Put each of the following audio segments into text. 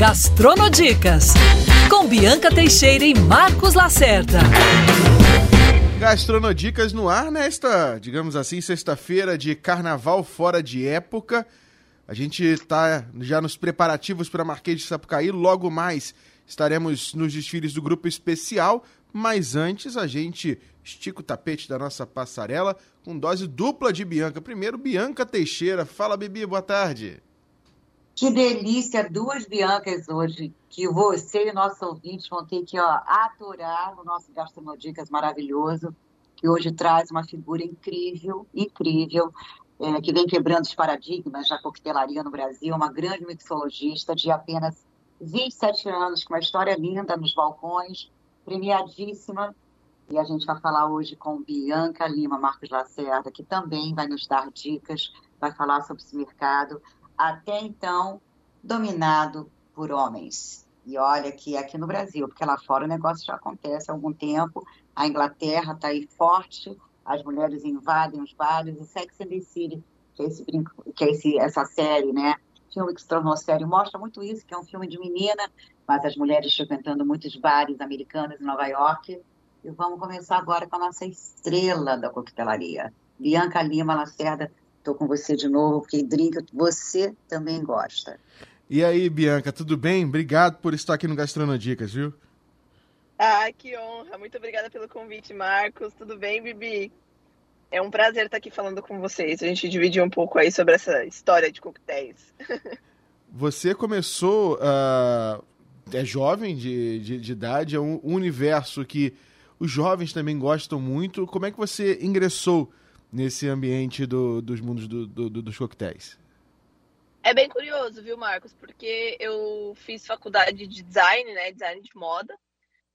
Gastronodicas, com Bianca Teixeira e Marcos Lacerda. Gastronodicas no ar nesta, digamos assim, sexta-feira de carnaval fora de época. A gente está já nos preparativos para Marquês de Sapucaí. Logo mais estaremos nos desfiles do grupo especial. Mas antes a gente estica o tapete da nossa passarela com dose dupla de Bianca. Primeiro, Bianca Teixeira. Fala, Bibi, boa tarde. Que delícia, duas Biancas hoje, que você e nossos ouvintes vão ter que ó, aturar o nosso Gastronodicas maravilhoso, que hoje traz uma figura incrível, incrível, é, que vem quebrando os paradigmas da coquetelaria no Brasil, uma grande mixologista de apenas 27 anos, com uma história linda nos balcões, premiadíssima. E a gente vai falar hoje com Bianca Lima Marcos Lacerda, que também vai nos dar dicas, vai falar sobre esse mercado até então dominado por homens. E olha que aqui no Brasil, porque lá fora o negócio já acontece há algum tempo, a Inglaterra está aí forte, as mulheres invadem os bares, e Sex and the City, que é, esse brinco, que é esse, essa série, né? Filme que se tornou série, mostra muito isso, que é um filme de menina, mas as mulheres frequentando muitos bares americanos em Nova York. E vamos começar agora com a nossa estrela da coquetelaria, Bianca Lima Lacerda, Estou com você de novo, porque drink você também gosta. E aí, Bianca, tudo bem? Obrigado por estar aqui no Gastronodicas, viu? Ah, que honra. Muito obrigada pelo convite, Marcos. Tudo bem, Bibi? É um prazer estar aqui falando com vocês. A gente dividir um pouco aí sobre essa história de coquetéis. Você começou, uh, é jovem de, de, de, idade, é um universo que os jovens também gostam muito. Como é que você ingressou nesse ambiente do, dos mundos do, do, dos coquetéis? É bem curioso, viu, Marcos? Porque eu fiz faculdade de design, né? Design de moda.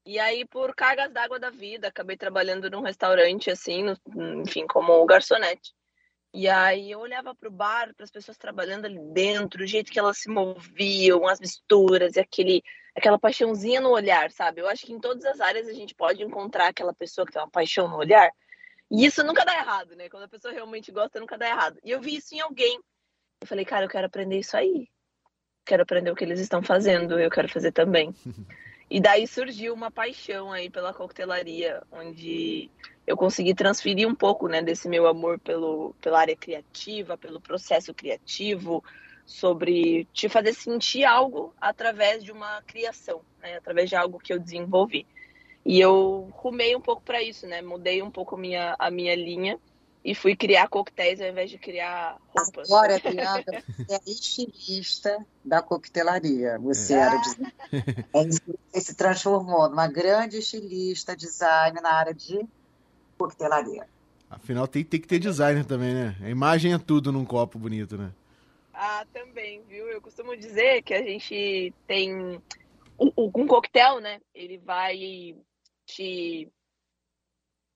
E aí, por cargas d'água da vida, acabei trabalhando num restaurante, assim, no, enfim, como garçonete. E aí eu olhava para o bar, para as pessoas trabalhando ali dentro, o jeito que elas se moviam, as misturas e aquele, aquela paixãozinha no olhar, sabe? Eu acho que em todas as áreas a gente pode encontrar aquela pessoa que tem uma paixão no olhar. E isso nunca dá errado, né? Quando a pessoa realmente gosta, nunca dá errado. E eu vi isso em alguém. Eu falei, cara, eu quero aprender isso aí. Quero aprender o que eles estão fazendo, eu quero fazer também. e daí surgiu uma paixão aí pela coquetelaria, onde eu consegui transferir um pouco, né, desse meu amor pelo, pela área criativa, pelo processo criativo, sobre te fazer sentir algo através de uma criação, né, através de algo que eu desenvolvi. E eu rumei um pouco para isso, né? Mudei um pouco a minha, a minha linha e fui criar coquetéis ao invés de criar roupas. Agora, Bianca, você é estilista da coquetelaria. Você é. era é você se transformou numa grande estilista, design na área de coquetelaria. Afinal, tem, tem que ter designer também, né? A imagem é tudo num copo bonito, né? Ah, também, viu? Eu costumo dizer que a gente tem um coquetel, né? Ele vai te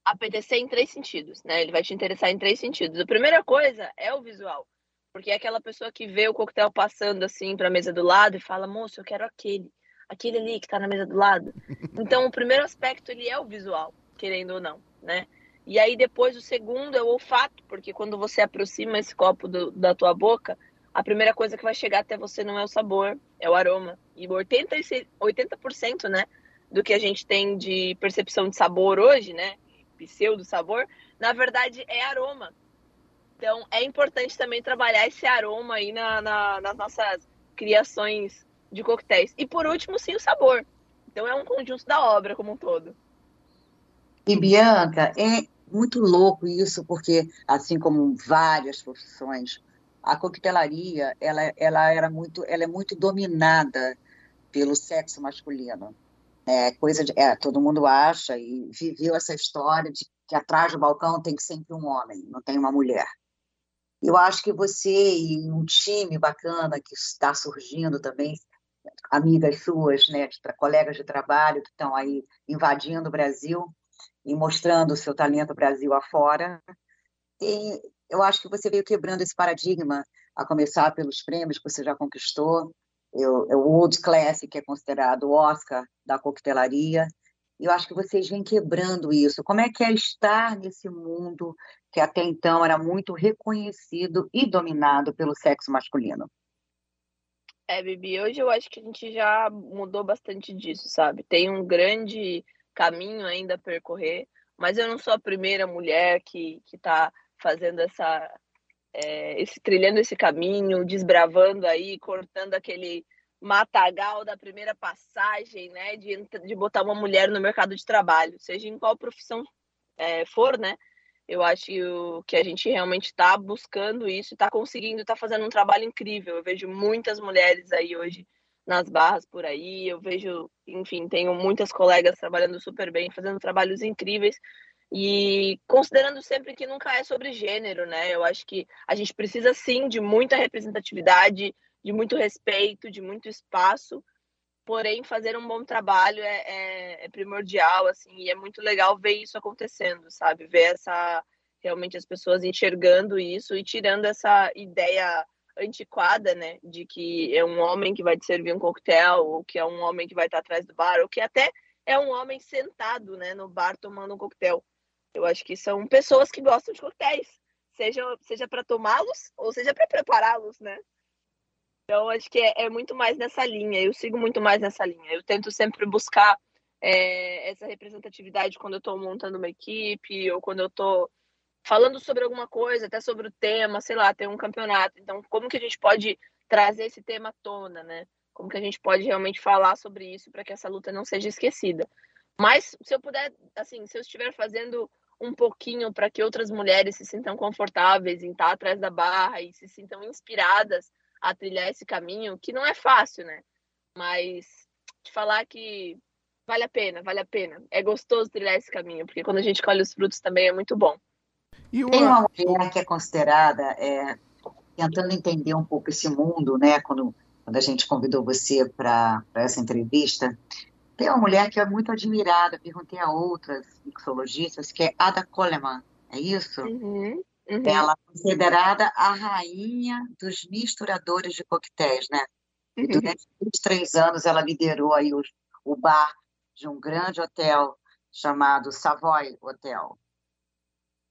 apetecer em três sentidos, né? Ele vai te interessar em três sentidos. A primeira coisa é o visual, porque é aquela pessoa que vê o coquetel passando assim para a mesa do lado e fala: "Moço, eu quero aquele, aquele ali que está na mesa do lado". Então, o primeiro aspecto ele é o visual, querendo ou não, né? E aí depois o segundo é o olfato, porque quando você aproxima esse copo do, da tua boca, a primeira coisa que vai chegar até você não é o sabor, é o aroma. E 80, 80% né, do que a gente tem de percepção de sabor hoje, né? Pseudo sabor, na verdade é aroma. Então é importante também trabalhar esse aroma aí na, na, nas nossas criações de coquetéis. E por último, sim, o sabor. Então é um conjunto da obra como um todo. E Bianca, é muito louco isso, porque assim como várias profissões, a coquetelaria ela, ela era muito, ela é muito dominada pelo sexo masculino. É coisa de, é, todo mundo acha e viveu essa história de que atrás do balcão tem sempre um homem, não tem uma mulher. Eu acho que você e um time bacana que está surgindo também, amigas suas, né, de, colegas de trabalho que estão aí invadindo o Brasil e mostrando o seu talento Brasil afora. E eu acho que você veio quebrando esse paradigma, a começar pelos prêmios que você já conquistou, eu, o World Classic, que é considerado o Oscar da coquetelaria. Eu acho que vocês vêm quebrando isso. Como é que é estar nesse mundo que até então era muito reconhecido e dominado pelo sexo masculino? É, Bibi, hoje eu acho que a gente já mudou bastante disso, sabe? Tem um grande caminho ainda a percorrer, mas eu não sou a primeira mulher que, que tá fazendo essa, é, esse, trilhando esse caminho, desbravando aí, cortando aquele matagal da primeira passagem, né, de, de botar uma mulher no mercado de trabalho, seja em qual profissão é, for, né, eu acho que a gente realmente está buscando isso, está conseguindo, está fazendo um trabalho incrível. Eu vejo muitas mulheres aí hoje nas barras por aí, eu vejo, enfim, tenho muitas colegas trabalhando super bem, fazendo trabalhos incríveis. E considerando sempre que nunca é sobre gênero, né? Eu acho que a gente precisa sim de muita representatividade, de muito respeito, de muito espaço. Porém, fazer um bom trabalho é, é, é primordial, assim, e é muito legal ver isso acontecendo, sabe? Ver essa realmente as pessoas enxergando isso e tirando essa ideia antiquada, né, de que é um homem que vai te servir um coquetel, ou que é um homem que vai estar atrás do bar, ou que até é um homem sentado, né, no bar tomando um coquetel. Eu acho que são pessoas que gostam de coquetéis, seja seja para tomá-los ou seja para prepará-los, né? Então, acho que é, é, muito mais nessa linha. Eu sigo muito mais nessa linha. Eu tento sempre buscar é, essa representatividade quando eu estou montando uma equipe ou quando eu estou falando sobre alguma coisa, até sobre o tema, sei lá, tem um campeonato. Então, como que a gente pode trazer esse tema à tona, né? Como que a gente pode realmente falar sobre isso para que essa luta não seja esquecida? Mas se eu puder, assim, se eu estiver fazendo um pouquinho para que outras mulheres se sintam confortáveis em estar atrás da barra e se sintam inspiradas a trilhar esse caminho, que não é fácil, né? Mas te falar que vale a pena, vale a pena. É gostoso trilhar esse caminho, porque quando a gente colhe os frutos também é muito bom. E Tem uma mulher que é considerada, é, tentando entender um pouco esse mundo, né? Quando, quando a gente convidou você para essa entrevista, tem uma mulher que é muito admirada, perguntei a outras mixologistas, que é Ada Coleman, é isso? Uhum. Uhum. Ela é considerada a rainha dos misturadores de coquetéis, né? Uhum. Durante 23 anos ela liderou aí o, o bar de um grande hotel chamado Savoy Hotel.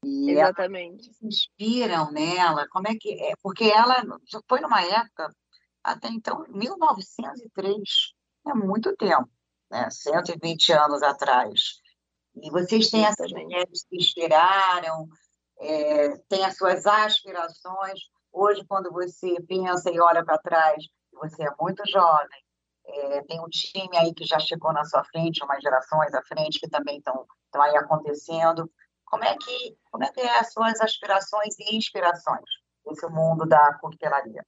E Exatamente. se inspiram nela, como é que é? Porque ela foi numa época, até então, 1903, é muito tempo, né? 120 anos atrás. E vocês têm essas mulheres que inspiraram, é, tem as suas aspirações. Hoje, quando você pensa e olha para trás, você é muito jovem, é, tem um time aí que já chegou na sua frente, umas gerações à frente que também estão aí acontecendo. Como é que como é que é as suas aspirações e inspirações nesse mundo da coquetelaria?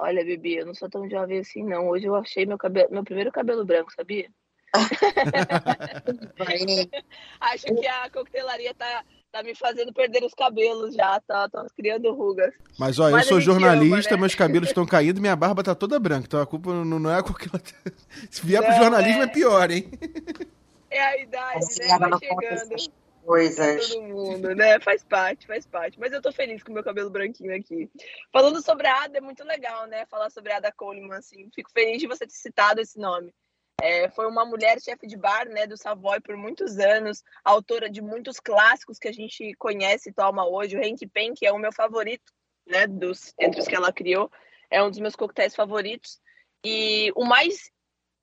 Olha, Bibi, eu não sou tão jovem assim, não. Hoje eu achei meu, cabelo, meu primeiro cabelo branco, sabia? Acho que a coquetelaria tá tá me fazendo perder os cabelos já, tá? Tô criando rugas. Mas, Mas eu sou jornalista, ama, né? meus cabelos estão caindo, minha barba tá toda branca. Então a culpa não, não é a coquetelaria. Se vier não, pro jornalismo é... é... pior, hein? É a idade, né? Vai chegando. Coisas. Todo mundo, né? Faz parte, faz parte. Mas eu tô feliz com o meu cabelo branquinho aqui. Falando sobre a Ada, é muito legal, né? Falar sobre a Ada Coleman, assim. Fico feliz de você ter citado esse nome. É, foi uma mulher chefe de bar né, do Savoy por muitos anos, autora de muitos clássicos que a gente conhece e toma hoje. O Henk Pen, que é o meu favorito, né, dos, entre os que ela criou, é um dos meus coquetéis favoritos. E o mais,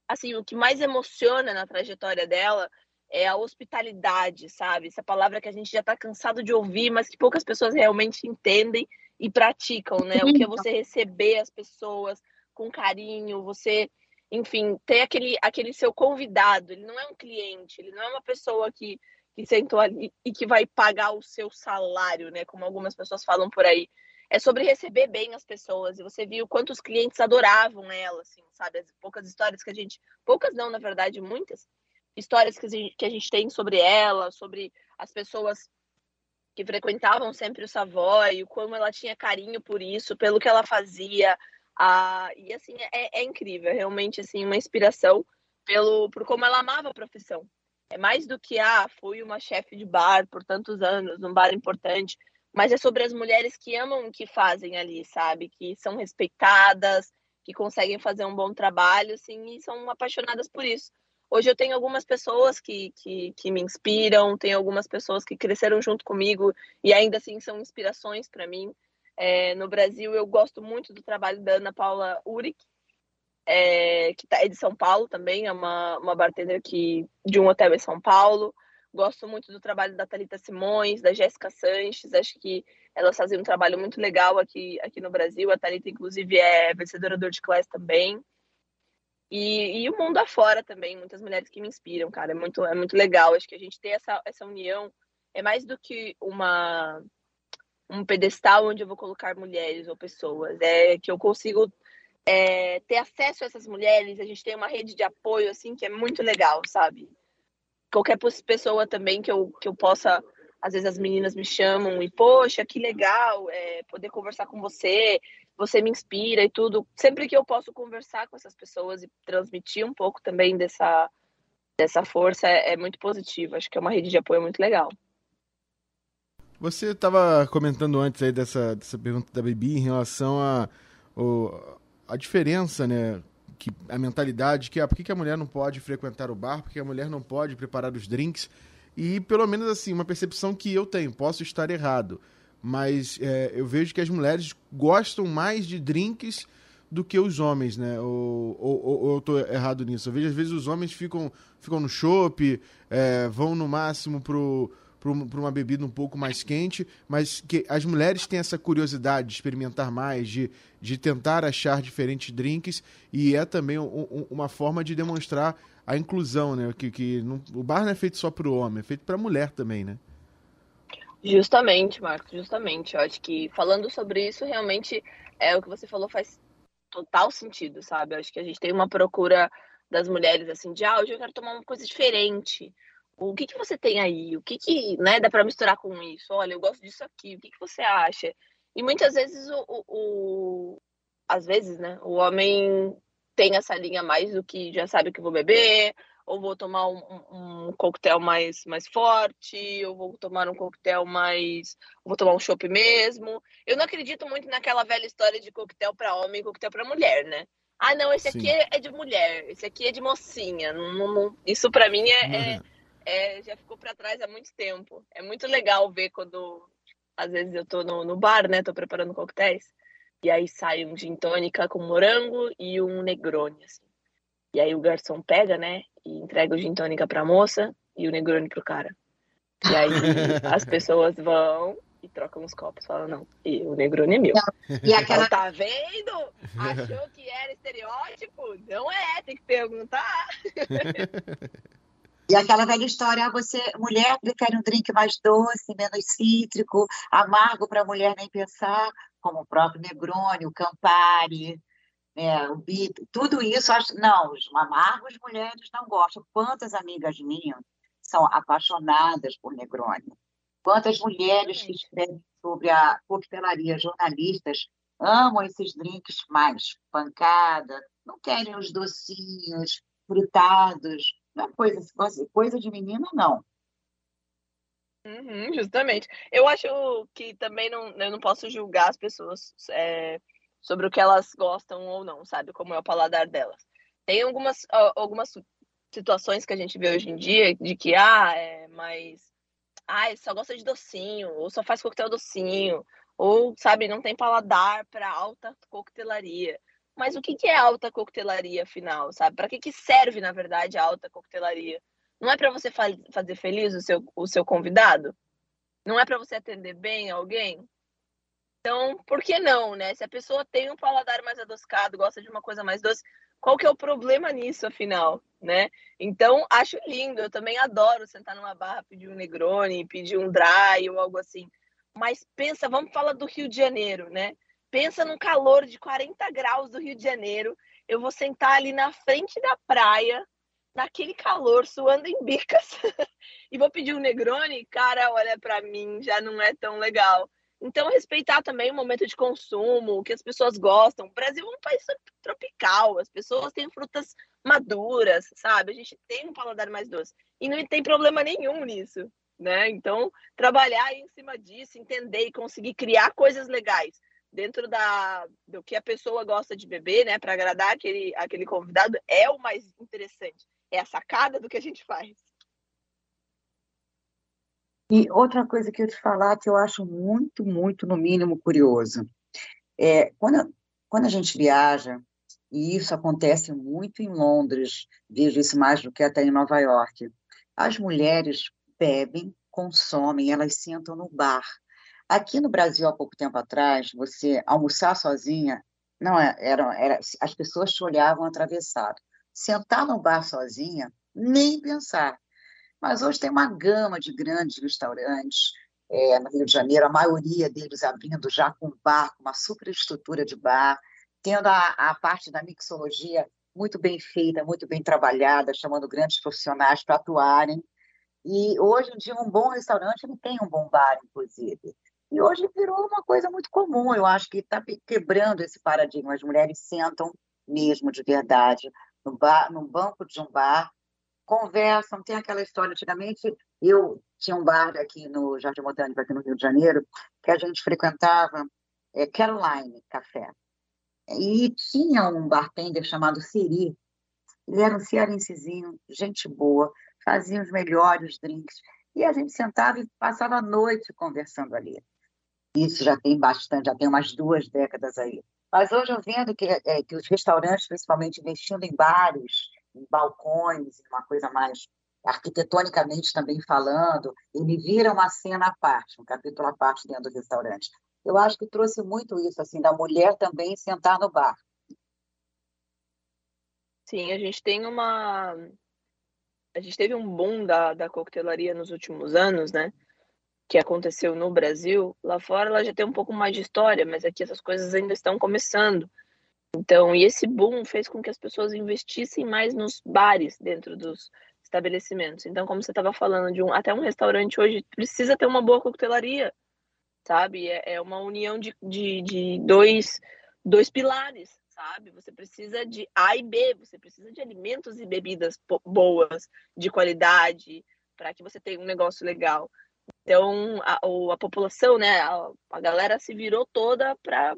assim, o que mais emociona na trajetória dela é a hospitalidade, sabe? Essa palavra que a gente já está cansado de ouvir, mas que poucas pessoas realmente entendem e praticam, né? O que é você receber as pessoas com carinho, você enfim, ter aquele, aquele seu convidado. Ele não é um cliente, ele não é uma pessoa que, que sentou ali e que vai pagar o seu salário, né? Como algumas pessoas falam por aí. É sobre receber bem as pessoas. E você viu quantos clientes adoravam ela, assim, sabe? As poucas histórias que a gente. Poucas não, na verdade, muitas histórias que a gente, a tem sobre ela, sobre as pessoas que frequentavam sempre o Savoy, o como ela tinha carinho por isso, pelo que ela fazia, ah, e assim, é, é, incrível, é realmente assim, uma inspiração pelo, por como ela amava a profissão. É mais do que, ah, fui uma chefe de bar por tantos anos, um bar importante, mas é sobre as mulheres que amam o que fazem ali, sabe? Que são respeitadas, que conseguem fazer um bom trabalho, assim, e são apaixonadas por isso. Hoje eu tenho algumas pessoas que, que, que me inspiram, tenho algumas pessoas que cresceram junto comigo e ainda assim são inspirações para mim. É, no Brasil, eu gosto muito do trabalho da Ana Paula Uric, é, que tá, é de São Paulo também, é uma, uma bartender que, de um hotel em São Paulo. Gosto muito do trabalho da Talita Simões, da Jéssica Sanches, acho que elas fazem um trabalho muito legal aqui, aqui no Brasil. A Talita, inclusive, é vencedora do World Class também. E, e, o mundo afora também, muitas mulheres que me inspiram, cara. É muito, é muito legal. Acho que a gente tem essa, essa união. É mais do que uma um pedestal onde eu vou colocar mulheres ou pessoas. É que eu consigo é, ter acesso a essas mulheres. A gente tem uma rede de apoio, assim, que é muito legal, sabe? Qualquer pessoa também que eu, que eu possa às vezes as meninas me chamam e, poxa, que legal é, poder conversar com você, você me inspira e tudo. Sempre que eu posso conversar com essas pessoas e transmitir um pouco também dessa, dessa força, é, é muito positivo. Acho que é uma rede de apoio muito legal. Você estava comentando antes aí dessa, dessa pergunta da Bibi em relação a, a diferença, né? Que, a mentalidade que é por que, que a mulher não pode frequentar o bar, por que a mulher não pode preparar os drinks. E pelo menos assim, uma percepção que eu tenho, posso estar errado, mas é, eu vejo que as mulheres gostam mais de drinks do que os homens, né? Ou, ou, ou eu estou errado nisso? Eu vejo às vezes os homens ficam, ficam no chopp, é, vão no máximo pro para uma bebida um pouco mais quente, mas que as mulheres têm essa curiosidade de experimentar mais, de, de tentar achar diferentes drinks, e é também um, um, uma forma de demonstrar a inclusão, né? Que, que não, o bar não é feito só para o homem, é feito para a mulher também, né? Justamente, Marcos, justamente. Eu acho que falando sobre isso, realmente é o que você falou faz total sentido, sabe? Eu acho que a gente tem uma procura das mulheres assim de, ah, hoje eu quero tomar uma coisa diferente. O que que você tem aí? O que que, né, dá para misturar com isso? Olha, eu gosto disso aqui. O que que você acha? E muitas vezes o, o, o às vezes, né, o homem tem essa linha mais do que já sabe que vou beber, ou vou tomar um, um, coquetel mais, mais forte, ou vou tomar um coquetel mais. vou tomar um chopp mesmo. Eu não acredito muito naquela velha história de coquetel para homem e coquetel para mulher, né? Ah, não, esse Sim. aqui é de mulher, esse aqui é de mocinha. Não, não, não... Isso para mim é, é, uhum. é, já ficou para trás há muito tempo. É muito legal ver quando, às vezes, eu tô no, no bar, né? Tô preparando coquetéis. E aí sai um gin tônica com morango e um negroni, assim. E aí o garçom pega, né, e entrega o gin tônica pra moça e o negroni pro cara. E aí as pessoas vão e trocam os copos. Falam, não, e o negroni é meu. E aquela... Tá vendo? Achou que era estereótipo? Não é, tem que perguntar. E aquela velha história, ah, você, mulher, prefere um drink mais doce, menos cítrico, amargo para a mulher nem pensar como o próprio Negroni, o Campari, né, o Bip, tudo isso, acho, não, os amargos mulheres não gostam. Quantas amigas minhas são apaixonadas por Negroni? Quantas mulheres que escrevem sobre a coquetelaria, jornalistas, amam esses drinks mais pancada, não querem os docinhos, frutados, não é coisa, coisa de menina, não. Uhum, justamente. Eu acho que também não, eu não posso julgar as pessoas é, sobre o que elas gostam ou não, sabe? Como é o paladar delas. Tem algumas, algumas situações que a gente vê hoje em dia de que, ah, é mais. Ah, só gosta de docinho, ou só faz coquetel docinho, ou, sabe, não tem paladar para alta coquetelaria. Mas o que, que é alta coquetelaria, afinal, sabe? Para que, que serve, na verdade, a alta coquetelaria? Não é para você fa fazer feliz o seu, o seu convidado? Não é para você atender bem alguém? Então, por que não, né? Se a pessoa tem um paladar mais adocicado, gosta de uma coisa mais doce, qual que é o problema nisso, afinal, né? Então, acho lindo. Eu também adoro sentar numa barra, pedir um Negroni, pedir um Dry ou algo assim. Mas pensa, vamos falar do Rio de Janeiro, né? Pensa no calor de 40 graus do Rio de Janeiro. Eu vou sentar ali na frente da praia, naquele calor, suando em bicas, e vou pedir um Negroni, cara, olha, para mim já não é tão legal. Então, respeitar também o momento de consumo, o que as pessoas gostam. O Brasil é um país tropical, as pessoas têm frutas maduras, sabe? A gente tem um paladar mais doce. E não tem problema nenhum nisso, né? Então, trabalhar em cima disso, entender e conseguir criar coisas legais dentro da, do que a pessoa gosta de beber, né? Para agradar aquele, aquele convidado, é o mais interessante é a sacada do que a gente faz. E outra coisa que eu te falar que eu acho muito, muito, no mínimo, curioso. É, quando, quando a gente viaja, e isso acontece muito em Londres, vejo isso mais do que até em Nova York. As mulheres bebem, consomem, elas sentam no bar. Aqui no Brasil, há pouco tempo atrás, você almoçar sozinha, não é, era, era, as pessoas te olhavam atravessado. Sentar no bar sozinha, nem pensar. Mas hoje tem uma gama de grandes restaurantes é, no Rio de Janeiro, a maioria deles abrindo já com bar, com uma superestrutura de bar, tendo a, a parte da mixologia muito bem feita, muito bem trabalhada, chamando grandes profissionais para atuarem. E hoje em dia, um bom restaurante ele tem um bom bar, inclusive. E hoje virou uma coisa muito comum. Eu acho que está quebrando esse paradigma. As mulheres sentam mesmo de verdade no, bar, no banco de um bar, conversam. Tem aquela história. Antigamente, eu tinha um bar aqui no Jardim Botânico, aqui no Rio de Janeiro, que a gente frequentava é, Caroline Café. E tinha um bartender chamado Siri. Ele era um cearensezinho, gente boa, fazia os melhores drinks. E a gente sentava e passava a noite conversando ali. Isso já tem bastante, já tem umas duas décadas aí. Mas hoje eu vendo que, é, que os restaurantes, principalmente investindo em bares, em balcões, uma coisa mais arquitetonicamente também falando, ele vira uma cena à parte, um capítulo à parte dentro do restaurante. Eu acho que trouxe muito isso, assim, da mulher também sentar no bar. Sim, a gente tem uma a gente teve um boom da, da coquetelaria nos últimos anos, né? Que aconteceu no Brasil. Lá fora ela já tem um pouco mais de história, mas aqui essas coisas ainda estão começando. Então, e esse boom fez com que as pessoas investissem mais nos bares dentro dos estabelecimentos. Então, como você estava falando, de um, até um restaurante hoje precisa ter uma boa coquetelaria, sabe? É, é uma união de, de, de dois, dois pilares sabe? Você precisa de A e B, você precisa de alimentos e bebidas boas, de qualidade, para que você tenha um negócio legal. Então, a, a população, né, a, a, galera se virou toda para,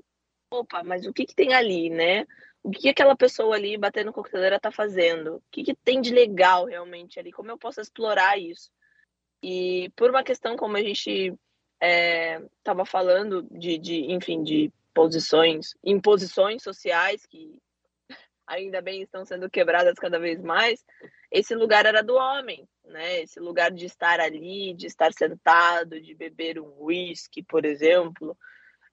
opa, mas o que, que tem ali, né? O que, que aquela pessoa ali batendo coqueteleira tá fazendo? O que, que tem de legal realmente ali? Como eu posso explorar isso? E por uma questão como a gente estava é, falando de, de, enfim, de posições, imposições sociais que ainda bem estão sendo quebradas cada vez mais, esse lugar era do homem, né? Esse lugar de estar ali, de estar sentado, de beber um whisky, por exemplo,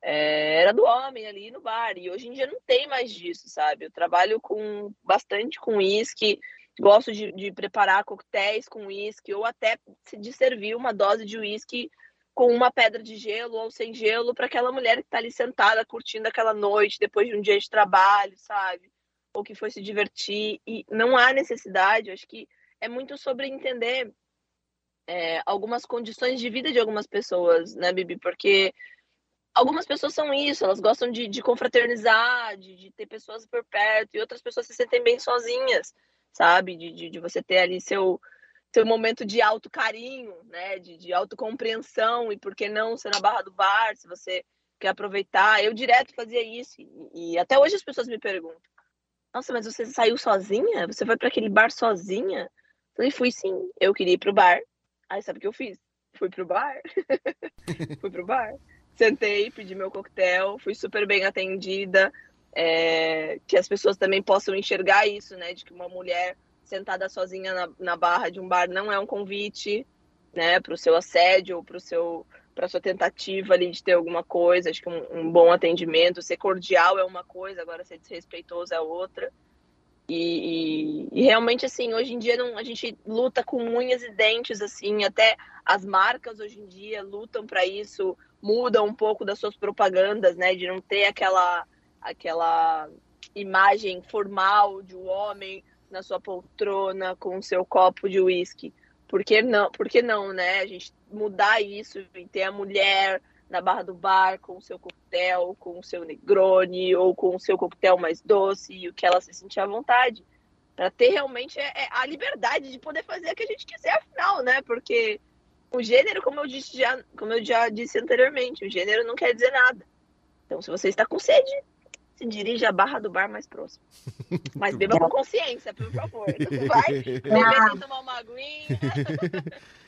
é, era do homem ali no bar. E hoje em dia não tem mais disso, sabe? Eu trabalho com bastante com uísque, gosto de, de preparar coquetéis com uísque, ou até de servir uma dose de uísque com uma pedra de gelo ou sem gelo para aquela mulher que está ali sentada curtindo aquela noite depois de um dia de trabalho, sabe? Ou que foi se divertir. E não há necessidade, acho que é muito sobre entender é, algumas condições de vida de algumas pessoas, né, Bibi? Porque algumas pessoas são isso, elas gostam de, de confraternizar, de, de, ter pessoas por perto, e outras pessoas se sentem bem sozinhas, sabe? De, de, de você ter ali seu seu momento de auto carinho, né, de, de autocompreensão e por que não ser na barra do bar, se você quer aproveitar. Eu direto fazia isso e, e até hoje as pessoas me perguntam: "Nossa, mas você saiu sozinha? Você foi para aquele bar sozinha?" Eu falei: "Fui sim, eu queria ir pro bar". Aí sabe o que eu fiz? Fui pro bar. fui pro bar. Sentei, pedi meu coquetel, fui super bem atendida. É, que as pessoas também possam enxergar isso, né? De que uma mulher sentada sozinha na, na barra de um bar não é um convite, né, para o seu assédio ou para seu para sua tentativa ali de ter alguma coisa. Acho que um, um, bom atendimento, ser cordial é uma coisa, agora ser desrespeitoso é outra. E, e, e, realmente assim, hoje em dia não, a gente luta com unhas e dentes assim, até as marcas hoje em dia lutam para isso, mudam um pouco das suas propagandas, né, de não ter aquela aquela imagem formal de um homem na sua poltrona com o seu copo de uísque. Por que não, por que não, né? A gente mudar isso e ter a mulher na barra do bar com o seu coquetel, com o seu negrone ou com o seu coquetel mais doce e o que ela se sentir à vontade. Para ter realmente é, é a liberdade de poder fazer o que a gente quiser, afinal, né? Porque o gênero, como eu disse já, como eu já disse anteriormente, o gênero não quer dizer nada. Então, se você está com sede, se dirige à barra do bar mais próximo. Mas beba com consciência, por favor. Não vai beber sem tomar uma aguinha.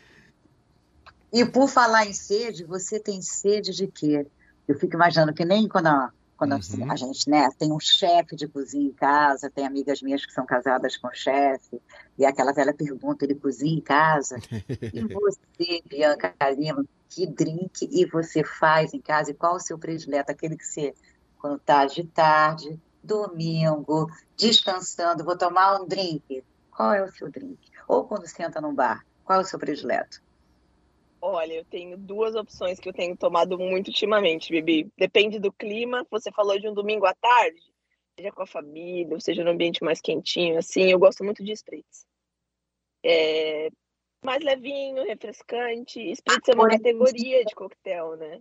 E por falar em sede, você tem sede de quê? Eu fico imaginando que nem quando a, Quando uhum. a gente né, tem um chefe de cozinha em casa, tem amigas minhas que são casadas com chefe, e aquela velha pergunta, ele cozinha em casa? e você, Bianca Lima, que drink e você faz em casa? E qual o seu predileto? Aquele que você, quando está de tarde, domingo, descansando, vou tomar um drink. Qual é o seu drink? Ou quando senta num bar, qual é o seu predileto? Olha, eu tenho duas opções que eu tenho tomado muito ultimamente, Bibi. Depende do clima. Você falou de um domingo à tarde, seja com a família, ou seja num ambiente mais quentinho, assim. Eu gosto muito de spritz. É mais levinho, refrescante. Spritz é uma categoria de coquetel, né?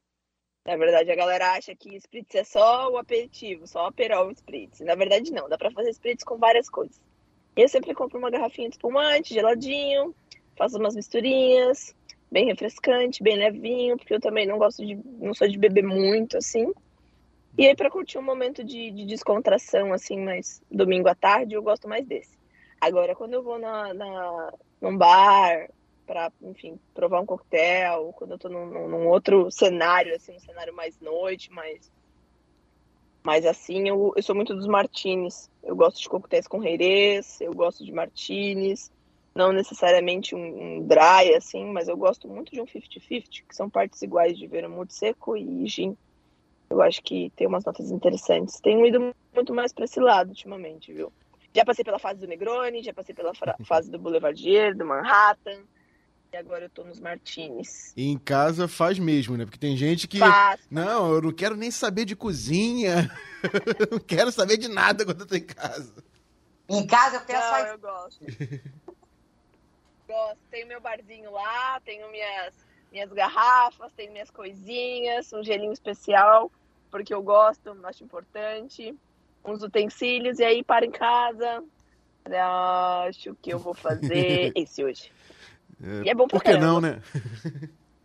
Na verdade, a galera acha que spritz é só o aperitivo, só o aperol spritz. Na verdade, não. Dá pra fazer spritz com várias coisas. Eu sempre compro uma garrafinha de espumante, geladinho, faço umas misturinhas, bem refrescante, bem levinho, porque eu também não gosto de, não sou de beber muito, assim. E aí, para curtir um momento de, de, descontração, assim, mais domingo à tarde, eu gosto mais desse. Agora, quando eu vou na, na, num bar, para, enfim, provar um coquetel, quando eu tô num, num, outro cenário, assim, um cenário mais noite, mais. Mas assim, eu, eu sou muito dos martinis. Eu gosto de coquetéis com reirês, eu gosto de martinis não necessariamente um, um, dry, assim, mas eu gosto muito de um 50-50, que são partes iguais de vermute seco e gin. Eu acho que tem umas notas interessantes. Tenho ido muito mais para esse lado ultimamente, viu? Já passei pela fase do Negroni, já passei pela fase do Boulevardier, do Manhattan, e agora eu tô nos Martinis. E em casa faz mesmo, né? Porque tem gente que. Faz. Não, eu não quero nem saber de cozinha. não quero saber de nada quando eu tô em casa. Em casa eu penso. Não, eu gosto. gosto. Tenho meu barzinho lá, tenho minhas, minhas garrafas, tenho minhas coisinhas, um gelinho especial, porque eu gosto, acho importante. Uns utensílios, e aí para em casa. Acho que eu vou fazer esse hoje. É, e é bom pra Por que caramba. não, né?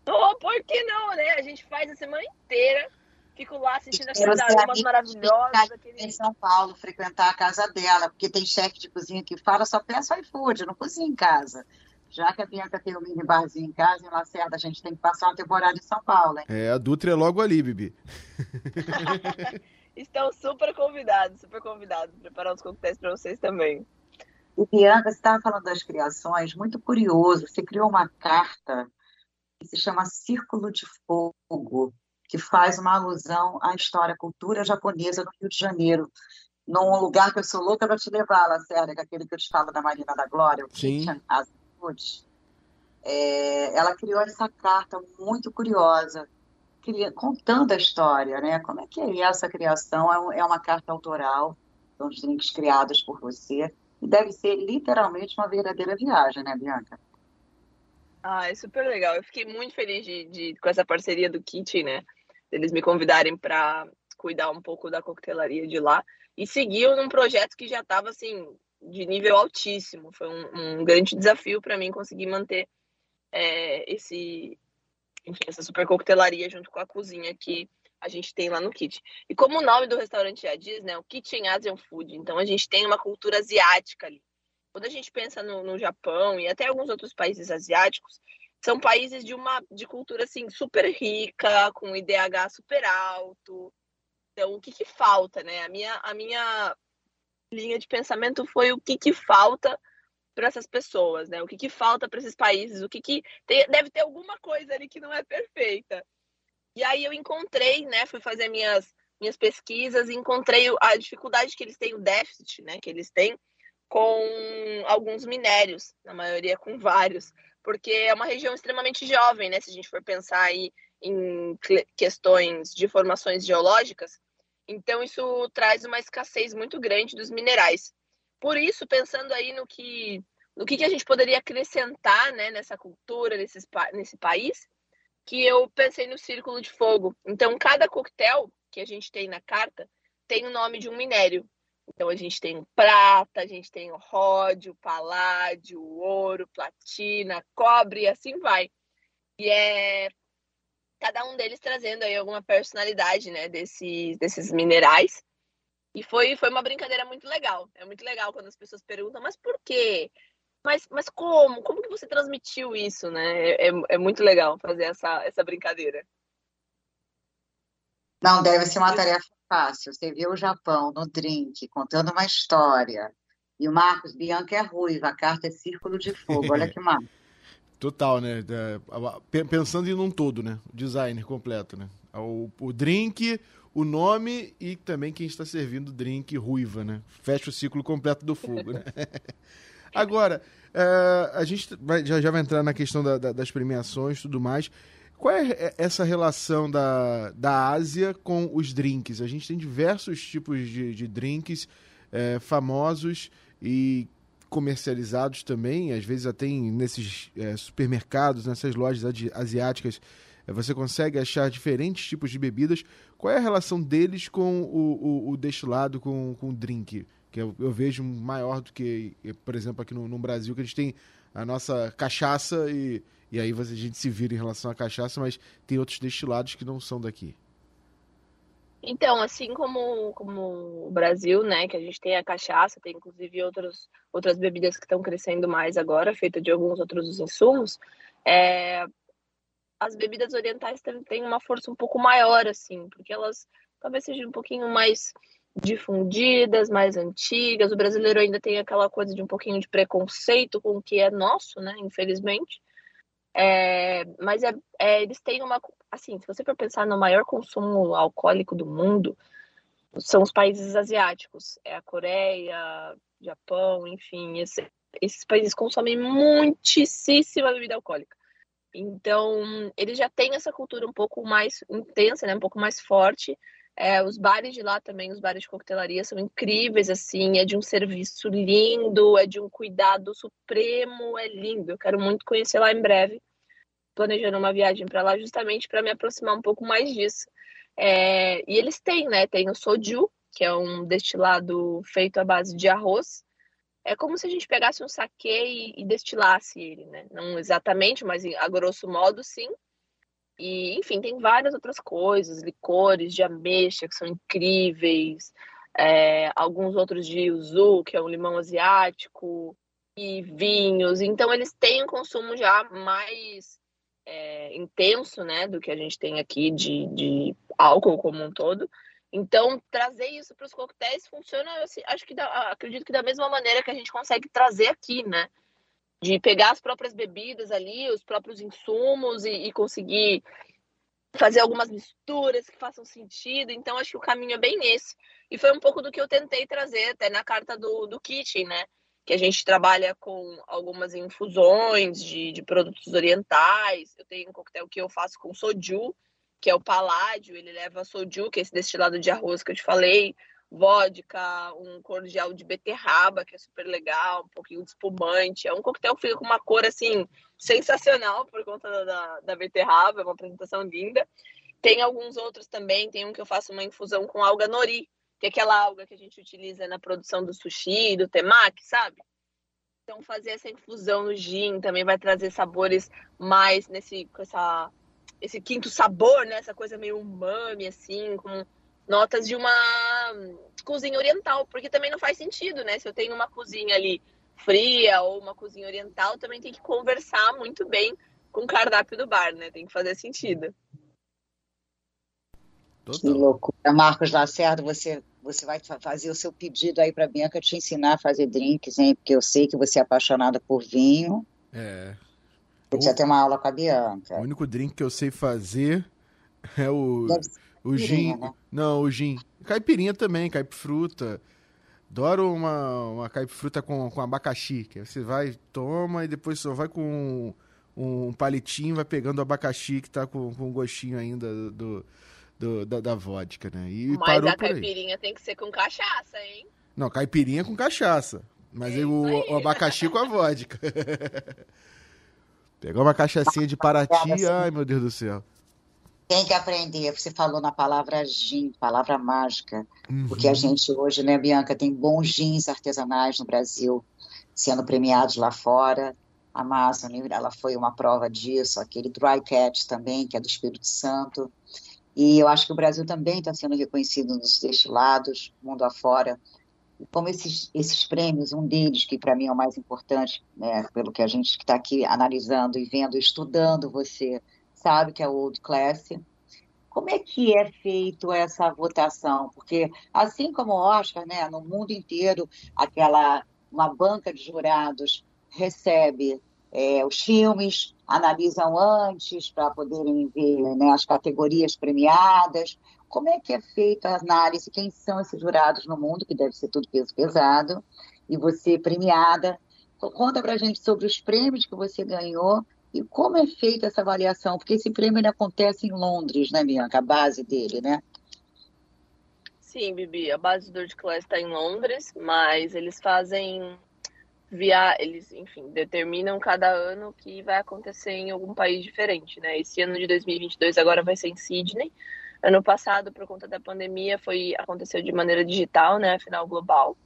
oh, por que não, né? A gente faz a semana inteira fico lá assistindo aqueles aromas maravilhosos. Aquele... Em São Paulo, frequentar a casa dela, porque tem chefe de cozinha que fala, só peço iFood, não cozinha em casa. Já que a Bianca tem um mini barzinho em casa, em Lacerda, a gente tem que passar uma temporada em São Paulo, hein? É, a Dutra é logo ali, Bibi. Estão super convidados, super convidados. Preparar os coquetéis para vocês também. E Bianca, você estava falando das criações, muito curioso. Você criou uma carta que se chama Círculo de Fogo, que faz uma alusão à história, à cultura japonesa no Rio de Janeiro num lugar que eu sou louca para te levar, Lacerda, que é aquele que eu te falo da Marina da Glória, o Sim. Kitchen é, ela criou essa carta muito curiosa, contando a história, né? Como é que é essa criação? É, é uma carta autoral, são os drinks criados por você, e deve ser literalmente uma verdadeira viagem, né, Bianca? Ah, é super legal. Eu fiquei muito feliz de, de com essa parceria do Kit, né? Eles me convidarem para cuidar um pouco da coquetelaria de lá e seguiu num projeto que já estava assim de nível altíssimo. Foi um, um grande desafio para mim conseguir manter é, esse, enfim, essa super coquetelaria junto com a cozinha que a gente tem lá no Kit. E como o nome do restaurante já diz, né, o Kitchen Asian Food, então a gente tem uma cultura asiática ali. Quando a gente pensa no, no Japão e até alguns outros países asiáticos, são países de uma de cultura assim super rica, com IDH super alto. Então, o que, que falta, né? A minha, a minha linha de pensamento foi o que, que falta para essas pessoas, né? O que, que falta para esses países? O que, que tem, deve ter alguma coisa ali que não é perfeita. E aí eu encontrei, né? Fui fazer minhas minhas pesquisas e encontrei a dificuldade que eles têm, o déficit, né? Que eles têm com alguns minérios, na maioria com vários, porque é uma região extremamente jovem, né? Se a gente for pensar aí em questões de formações geológicas, então, isso traz uma escassez muito grande dos minerais. Por isso, pensando aí no que, no que, que a gente poderia acrescentar né, nessa cultura, nesse, nesse país, que eu pensei no círculo de fogo. Então, cada coquetel que a gente tem na carta tem o nome de um minério. Então, a gente tem prata, a gente tem ródio, paládio, ouro, platina, cobre e assim vai. E é cada um deles trazendo aí alguma personalidade, né, desses, desses minerais. E foi, foi uma brincadeira muito legal. É muito legal quando as pessoas perguntam, mas por quê? Mas, mas como? Como que você transmitiu isso, né? É, é, é muito legal fazer essa, essa brincadeira. Não deve ser uma tarefa fácil. Você vê o Japão no drink, contando uma história. E o Marcos Bianca é ruiva, a carta é círculo de fogo. Olha que massa. Total, né? É, pensando em um todo, né? Designer completo, né? O, o drink, o nome e também quem está servindo o drink ruiva, né? Fecha o ciclo completo do fogo, né? Agora, uh, a gente vai, já, já vai entrar na questão da, da, das premiações e tudo mais. Qual é essa relação da, da Ásia com os drinks? A gente tem diversos tipos de, de drinks é, famosos e comercializados também, às vezes até nesses é, supermercados, nessas lojas asiáticas, é, você consegue achar diferentes tipos de bebidas. Qual é a relação deles com o, o, o destilado, com, com o drink? Que eu, eu, vejo maior do que, por exemplo, aqui no, no, Brasil, que a gente tem a nossa cachaça e, e aí a gente se vira em relação à cachaça, mas tem outros destilados que não são daqui. Então, assim como, como o Brasil, né, que a gente tem a cachaça, tem inclusive outros, outras bebidas que estão crescendo mais agora, feita de alguns outros insumos, é, as bebidas orientais têm uma força um pouco maior, assim, porque elas talvez sejam um pouquinho mais difundidas, mais antigas. O brasileiro ainda tem aquela coisa de um pouquinho de preconceito com o que é nosso, né, infelizmente. É, mas é, é, eles têm uma. Assim, se você for pensar no maior consumo alcoólico do mundo, são os países asiáticos. É a Coreia, Japão, enfim. Esse, esses países consomem muitíssima bebida alcoólica. Então, eles já têm essa cultura um pouco mais intensa, né? um pouco mais forte. É, os bares de lá também, os bares de coquetelaria, são incríveis, assim, é de um serviço lindo, é de um cuidado supremo, é lindo. Eu quero muito conhecer lá em breve, planejando uma viagem para lá justamente para me aproximar um pouco mais disso. É, e eles têm, né? Tem o soju, que é um destilado feito à base de arroz. É como se a gente pegasse um saquê e, e destilasse ele, né? Não exatamente, mas a grosso modo, sim. E, enfim, tem várias outras coisas, licores de ameixa que são incríveis, é, alguns outros de yuzu, que é um limão asiático, e vinhos. Então, eles têm um consumo já mais é, intenso, né, do que a gente tem aqui de, de álcool como um todo. Então, trazer isso para os coquetéis funciona, acho que da, acredito que da mesma maneira que a gente consegue trazer aqui, né? de pegar as próprias bebidas ali, os próprios insumos e, e, conseguir fazer algumas misturas que façam sentido. Então, acho que o caminho é bem esse. E foi um pouco do que eu tentei trazer até na carta do, do né? Que a gente trabalha com algumas infusões de, de produtos orientais. Eu tenho um coquetel que eu faço com soju, que é o paládio. Ele leva soju, que é esse destilado de arroz que eu te falei vodka, um cordial de beterraba, que é super legal, um pouquinho de espumante. É um coquetel que fica com uma cor, assim, sensacional por conta da, da beterraba, é uma apresentação linda. Tem alguns outros também, tem um que eu faço uma infusão com alga nori, que é aquela alga que a gente utiliza na produção do sushi, do temaki, sabe? Então fazer essa infusão no gin também vai trazer sabores mais nesse com essa esse quinto sabor, né? Essa coisa meio umami assim, com notas de uma cozinha oriental, porque também não faz sentido, né? Se eu tenho uma cozinha ali fria ou uma cozinha oriental, também tem que conversar muito bem com o cardápio do bar, né? Tem que fazer sentido. Que loucura. Marcos Lacerda, você, você vai fazer o seu pedido aí para Bianca te ensinar a fazer drinks, hein? Porque eu sei que você é apaixonada por vinho. É. Eu precisa ter uma aula com a Bianca. O único drink que eu sei fazer é o. O gin. Né? Não, o gin. Caipirinha também, caipifruta. Adoro uma, uma caipifruta com, com abacaxi. Que você vai, toma e depois só vai com um, um palitinho, vai pegando o abacaxi que tá com, com gostinho ainda do, do da, da, vodka, né? E Mas a caipirinha tem que ser com cachaça, hein? Não, caipirinha com cachaça. Mas é o, o, abacaxi com a vodka. Pegar uma cachaçinha de Paraty, ai meu Deus do céu. Tem que aprender. Você falou na palavra gin, palavra mágica. Uhum. Porque a gente hoje, né, Bianca, tem bons gins artesanais no Brasil sendo premiados lá fora. A Amazon, ela foi uma prova disso. Aquele Dry Cat também, que é do Espírito Santo. E eu acho que o Brasil também está sendo reconhecido nos destilados, mundo afora. Como esses, esses prêmios, um deles, que para mim é o mais importante, né, pelo que a gente está aqui analisando e vendo, estudando você, sabe que é o Old Class. Como é que é feito essa votação? Porque assim como o Oscar, né, no mundo inteiro, aquela uma banca de jurados recebe é, os filmes, analisam antes para poderem ver né, as categorias premiadas. Como é que é feita a análise? Quem são esses jurados no mundo, que deve ser tudo peso pesado, e você premiada. Conta para a gente sobre os prêmios que você ganhou e como é feita essa avaliação, porque esse prêmio acontece em Londres, né, Bianca? A base dele, né? Sim, Bibi, a base do World Class está em Londres, mas eles fazem via, eles, enfim, determinam cada ano que vai acontecer em algum país diferente, né? Esse ano de 2022 agora vai ser em Sydney. Ano passado, por conta da pandemia, foi aconteceu de maneira digital, né? Final global.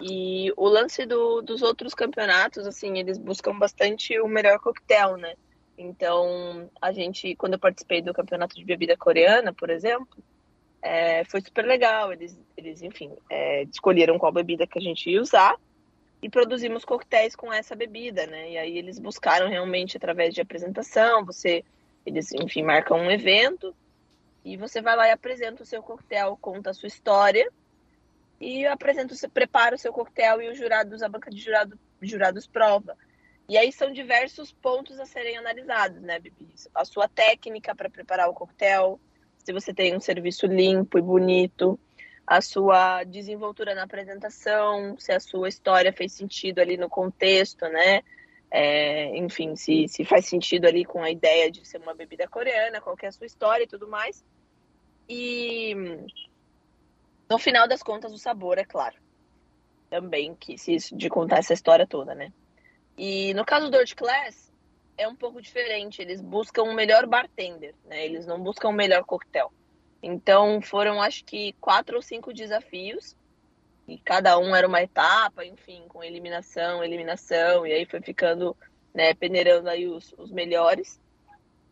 E o lance do, dos outros campeonatos, assim, eles buscam bastante o melhor coquetel, né? Então, a gente, quando eu participei do campeonato de bebida coreana, por exemplo, é, foi super legal. Eles, eles enfim, é, escolheram qual bebida que a gente ia usar e produzimos coquetéis com essa bebida, né? E aí eles buscaram realmente através de apresentação, você, eles, enfim, marcam um evento e você vai lá e apresenta o seu coquetel, conta a sua história e apresenta, você prepara o seu coquetel e os jurados, a banca de jurado, jurados prova. E aí são diversos pontos a serem analisados, né, Bibi? A sua técnica para preparar o coquetel, se você tem um serviço limpo e bonito, a sua desenvoltura na apresentação, se a sua história fez sentido ali no contexto, né? É, enfim, se, se faz sentido ali com a ideia de ser uma bebida coreana, qual é a sua história e tudo mais. E no final das contas, o sabor, é claro. Também que se de contar essa história toda, né? E no caso do Dirt Class, é um pouco diferente. Eles buscam o melhor bartender, né? Eles não buscam o melhor coquetel. Então foram acho que quatro ou cinco desafios. E cada um era uma etapa, enfim, com eliminação, eliminação, e aí foi ficando, né, peneirando aí os, os melhores.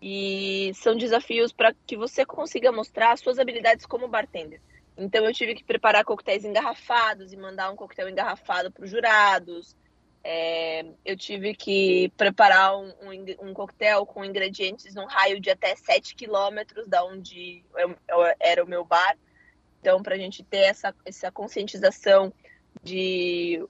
E são desafios para que você consiga mostrar suas habilidades como bartender. Então eu tive que preparar coquetéis engarrafados e mandar um coquetel engarrafado para os jurados. É, eu tive que preparar um, um, um, coquetel com ingredientes num raio de até 7 quilômetros da onde eu, eu, era o meu bar. Então, para a gente ter essa, essa conscientização de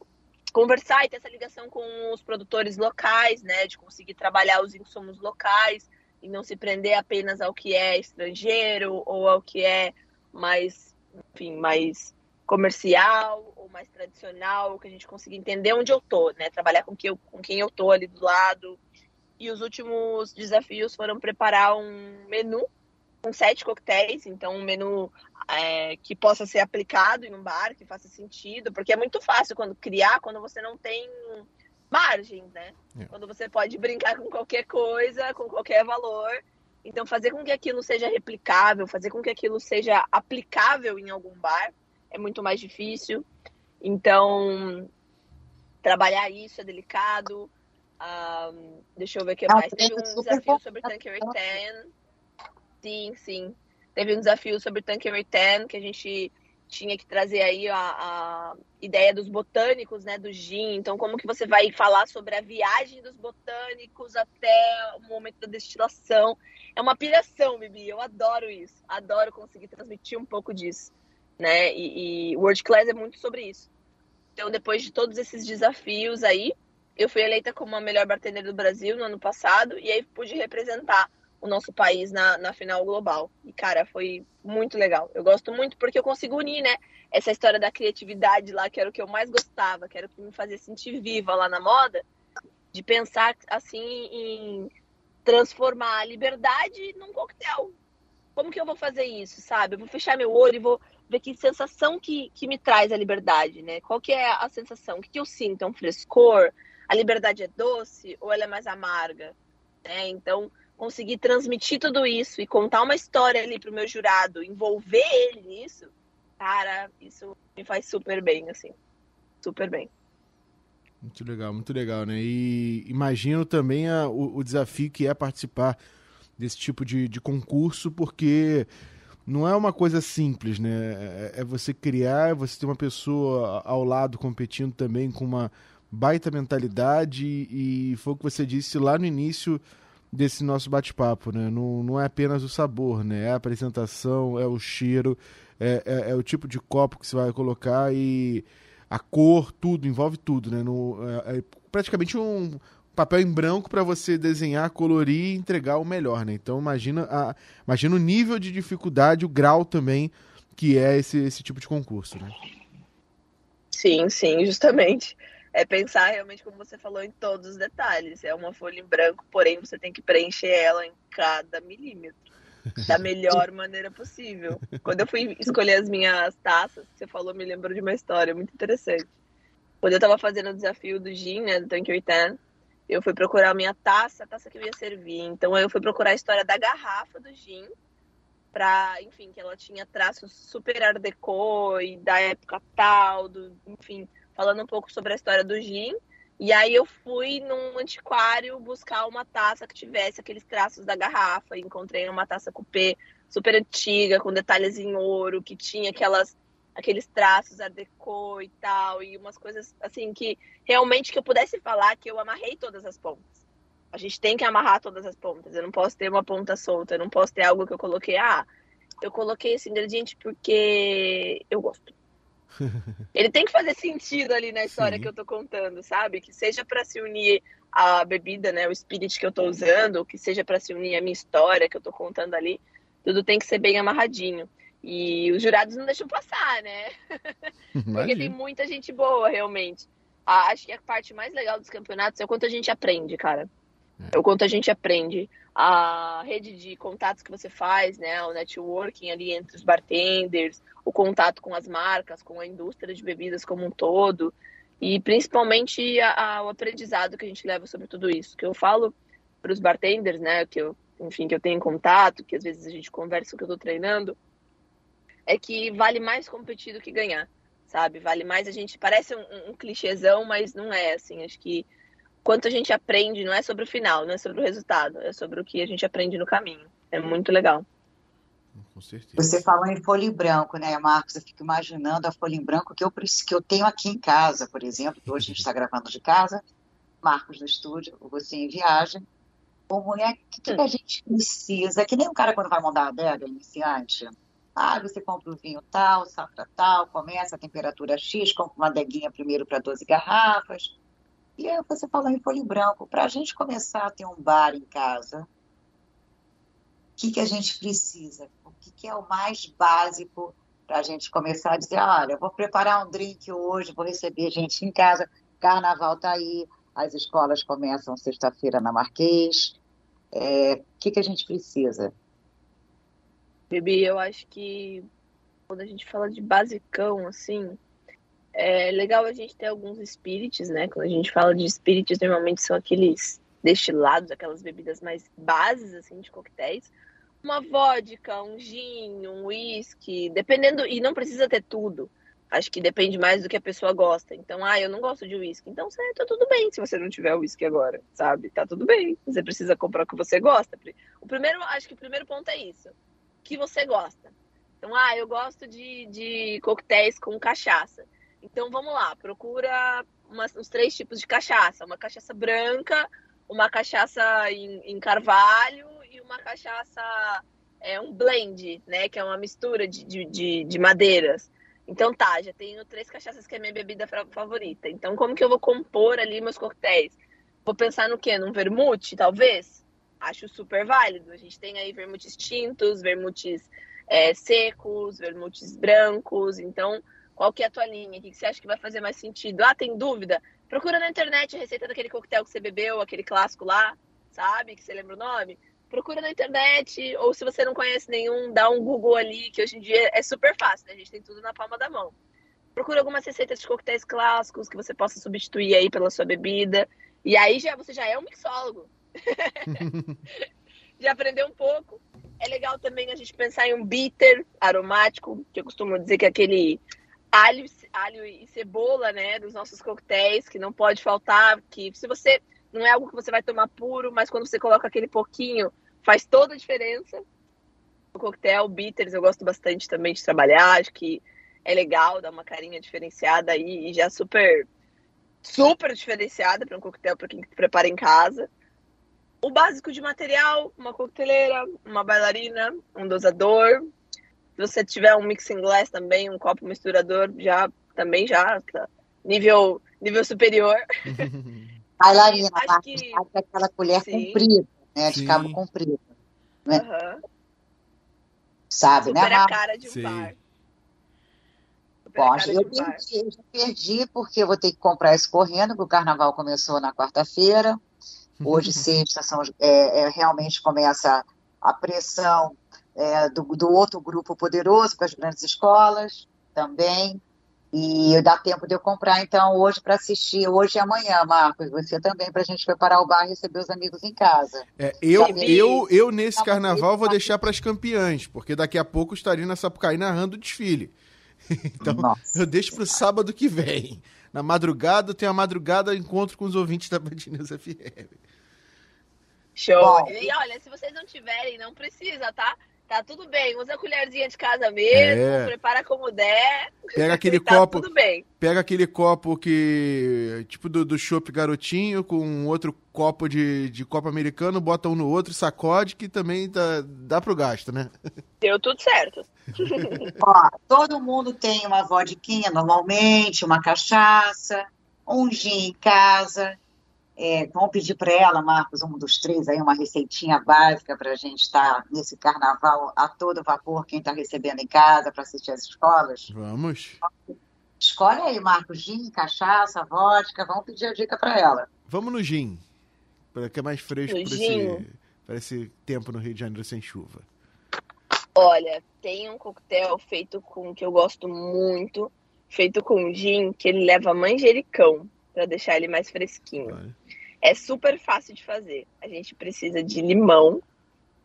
conversar e ter essa ligação com os produtores locais, né? De conseguir trabalhar os insumos locais e não se prender apenas ao que é estrangeiro ou ao que é mais, enfim, mais comercial ou mais tradicional, que a gente consiga entender onde eu tô, né? Trabalhar com, que eu, com quem eu tô ali do lado. E os últimos desafios foram preparar um menu com sete coquetéis, então um menu é, que possa ser aplicado em um bar, que faça sentido, porque é muito fácil quando criar, quando você não tem margem, né? É. Quando você pode brincar com qualquer coisa, com qualquer valor. Então, fazer com que aquilo seja replicável, fazer com que aquilo seja aplicável em algum bar, é muito mais difícil. Então, trabalhar isso é delicado. Um, deixa eu ver o que mais. Teve um desafio sobre Tanqueray 10. Sim, sim. Teve um desafio sobre Tanqueray 10 que a gente tinha que trazer aí a, a, ideia dos botânicos, né, do gin. Então, como que você vai falar sobre a viagem dos botânicos até o momento da destilação? É uma piração, Bibi. Eu adoro isso. Adoro conseguir transmitir um pouco disso né? E, e World Class é muito sobre isso. Então, depois de todos esses desafios aí, eu fui eleita como a melhor bartender do Brasil no ano passado e aí pude representar o nosso país na, na final global. E, cara, foi muito legal. Eu gosto muito porque eu consigo unir, né? Essa história da criatividade lá, que era o que eu mais gostava, que era o que me fazia sentir viva lá na moda, de pensar, assim, em transformar a liberdade num coquetel. Como que eu vou fazer isso, sabe? Eu vou fechar meu olho e vou ver que sensação que, que me traz a liberdade, né? Qual que é a sensação? O que, que eu sinto? É um frescor? A liberdade é doce ou ela é mais amarga? Né? Então, conseguir transmitir tudo isso e contar uma história ali pro meu jurado, envolver ele nisso, cara, isso me faz super bem, assim. Super bem. Muito legal, muito legal, né? E imagino também a, o, o, desafio que é participar desse tipo de, de concurso, porque não é uma coisa simples, né? É, é você criar, você ter uma pessoa ao lado competindo também com uma baita mentalidade e foi o que você disse lá no início desse nosso bate-papo, né? Não, não é apenas o sabor, né? É a apresentação, é o cheiro, é, é, é, o tipo de copo que você vai colocar e a cor, tudo, envolve tudo, né? No, é, é praticamente um papel em branco para você desenhar, colorir e entregar o melhor, né? Então imagina, a, imagina o nível de dificuldade, o grau também que é esse, esse tipo de concurso, né? Sim, sim, justamente é pensar realmente, como você falou, em todos os detalhes. É uma folha em branco, porém você tem que preencher ela em cada milímetro da melhor maneira possível. Quando eu fui escolher as minhas taças, você falou, me lembrou de uma história muito interessante. Quando eu estava fazendo o desafio do gin, né, do Tank 80, eu fui procurar a minha taça, a taça que eu ia servir. Então eu fui procurar a história da garrafa do gin, para, enfim, que ela tinha traços super art deco e da época tal, do, enfim, falando um pouco sobre a história do gin. E aí eu fui num antiquário buscar uma taça que tivesse aqueles traços da garrafa. E encontrei uma taça coupé super antiga, com detalhes em ouro, que tinha aquelas aqueles traços art deco e tal, e umas coisas assim que realmente que eu pudesse falar que eu amarrei todas as pontas. A gente tem que amarrar todas as pontas. Eu não posso ter uma ponta solta, eu não posso ter algo que eu coloquei, ah, eu coloquei esse ingrediente porque eu gosto. Ele tem que fazer sentido ali na história Sim. que eu tô contando, sabe? Que seja para se unir a bebida, né, o spirit que eu tô usando, que seja para se unir a minha história que eu tô contando ali, tudo tem que ser bem amarradinho. E os jurados não deixam passar, né? Porque tem muita gente boa, realmente. acho que a parte mais legal dos campeonatos é o quanto a gente aprende, cara. É. O quanto a gente aprende. A rede de contatos que você faz, né? O networking ali entre os bartenders, o contato com as marcas, com a indústria de bebidas como um todo. E principalmente a, a, o aprendizado que a gente leva sobre tudo isso. Que eu falo para os bartenders, né? Que eu, enfim, que eu tenho contato, que às vezes a gente conversa que eu estou treinando, é que vale mais competir do que ganhar, sabe? Vale mais a gente. Parece um, um clichêzão, mas não é assim. Acho que quanto a gente aprende não é sobre o final, não é sobre o resultado, é sobre o que a gente aprende no caminho. É muito legal. Com certeza. Você falou em folha em branco, né, Marcos? Eu fico imaginando a folha em branco que eu, que eu tenho aqui em casa, por exemplo, que hoje a gente está gravando de casa, Marcos no estúdio, você em viagem. Como é que, que a gente precisa? Que nem um cara quando vai mandar a adega iniciante. Ah, você compra o vinho tal, safra tal, começa a temperatura X, compra uma adeguinha primeiro para 12 garrafas, e aí você falou em folha em branco. Para a gente começar a ter um bar em casa, o que, que a gente precisa? O que, que é o mais básico para a gente começar a dizer, olha, vou preparar um drink hoje, vou receber gente em casa, carnaval está aí, as escolas começam sexta-feira na Marquês. É, o que, que a gente precisa? Bibi, eu acho que quando a gente fala de basicão, assim, é legal a gente ter alguns spirits, né? Quando a gente fala de spirits, normalmente são aqueles destilados, aquelas bebidas mais bases, assim, de coquetéis. Uma vodka, um gin, um whisky, dependendo, e não precisa ter tudo. Acho que depende mais do que a pessoa gosta. Então, ah, eu não gosto de whisky. Então, você, tá tudo bem se você não tiver whisky agora, sabe? Tá tudo bem. Você precisa comprar o que você gosta. O primeiro, acho que o primeiro ponto é isso. Que você gosta. Então, ah, eu gosto de, de coquetéis com cachaça. Então vamos lá, procura umas, os três tipos de cachaça: uma cachaça branca, uma cachaça em, em carvalho e uma cachaça, é um blend, né? Que é uma mistura de, de, de, de madeiras. Então tá, já tenho três cachaças que é minha bebida favorita. Então como que eu vou compor ali meus coquetéis? Vou pensar no quê? Num vermute, talvez? Acho super válido. A gente tem aí vermutes tintos, vermutes é, secos, vermutes brancos. Então qual que é a tua linha? O que você acha que vai fazer mais sentido? Ah, tem dúvida? Procura na internet a receita daquele coquetel que você bebeu, aquele clássico lá, sabe? Que você lembra o nome? Procura na internet, ou se você não conhece nenhum, dá um Google ali, que hoje em dia é super fácil, né? A gente tem tudo na palma da mão. Procura algumas receitas de coquetéis clássicos que você possa substituir aí pela sua bebida. E aí já você já é um mixólogo. já aprendeu um pouco. É legal também a gente pensar em um bitter aromático, que eu costumo dizer que é aquele alho, alho e cebola, né, dos nossos coquetéis, que não pode faltar, que se você não é algo que você vai tomar puro, mas quando você coloca aquele pouquinho, faz toda a diferença. O coquetel bitters eu gosto bastante também de trabalhar, acho que é legal, dá uma carinha diferenciada aí e já super super diferenciada para um coquetel para quem prepara em casa. O básico de material, uma coqueteleira, uma bailarina, um dosador. Se você tiver um mixing glass também, um copo misturador, já também já tá nível nível superior. Bailarina, acho que... aquela colher Sim. comprida, né, de Sim. cabo comprido. Né? Uhum. Sabe, Super né, a cara de um Sim. bar. Bom, eu perdi, eu perdi porque eu vou ter que comprar esse correndo, porque o carnaval começou na quarta-feira. Hoje, sexta, são, é, é, realmente começa a pressão é, do, do, outro grupo poderoso, com as grandes escolas também. E dá tempo de eu comprar, então, hoje para assistir, hoje e amanhã, Marcos. Você também, para a gente preparar o bar e receber os amigos em casa. É, eu, eu, eu, nesse carnaval, vou deixar para as campeãs, porque daqui a pouco estarei na Sapucaí narrando o desfile. Então, Nossa. eu deixo para o sábado que vem. Na madrugada, tem a madrugada encontro com os ouvintes da Band News FM. Show. Bom, e olha, se vocês não tiverem, não precisa, tá? Tá tudo bem, usa a colherzinha de casa mesmo, é. prepara como der. Pega aquele tá copo. Tudo bem. Pega aquele copo que. Tipo do, do chopp garotinho, com outro copo de, de copo americano, bota um no outro, sacode, que também dá, dá pro gasto, né? Deu tudo certo. Ó, todo mundo tem uma vodquinha normalmente, uma cachaça, um gin em casa. É, vamos pedir para ela, Marcos, um dos três, aí uma receitinha básica para a gente estar tá nesse carnaval a todo vapor, quem está recebendo em casa para assistir às escolas? Vamos. Escolhe aí, Marcos, gin, cachaça, vodka, vamos pedir a dica para ela. Vamos no gin, que é mais fresco para esse, esse tempo no Rio de Janeiro sem chuva. Olha, tem um coquetel feito com que eu gosto muito, feito com gin, que ele leva manjericão para deixar ele mais fresquinho. Vale. É super fácil de fazer. A gente precisa de limão,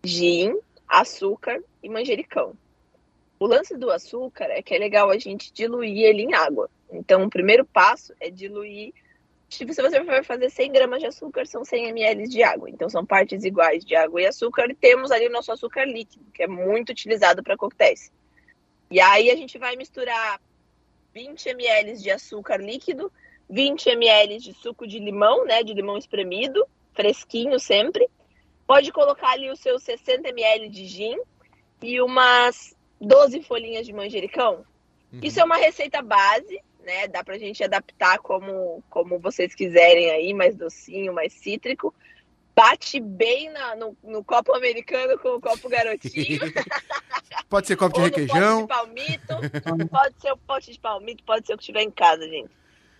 gin, açúcar e manjericão. O lance do açúcar é que é legal a gente diluir ele em água. Então, o primeiro passo é diluir. Tipo, se você for fazer 100 gramas de açúcar, são 100 ml de água. Então, são partes iguais de água e açúcar. E temos ali o nosso açúcar líquido, que é muito utilizado para coquetéis. E aí, a gente vai misturar 20 ml de açúcar líquido 20 ml de suco de limão, né, de limão espremido, fresquinho sempre. Pode colocar ali os seus 60 ml de gin e umas 12 folhinhas de manjericão. Uhum. Isso é uma receita base, né? Dá pra gente adaptar como, como vocês quiserem aí, mais docinho, mais cítrico. Bate bem na, no, no, copo americano com o copo garotinho. pode ser copo de requeijão. Pote de palmito. pode ser o pote de palmito, pode ser o que tiver em casa, gente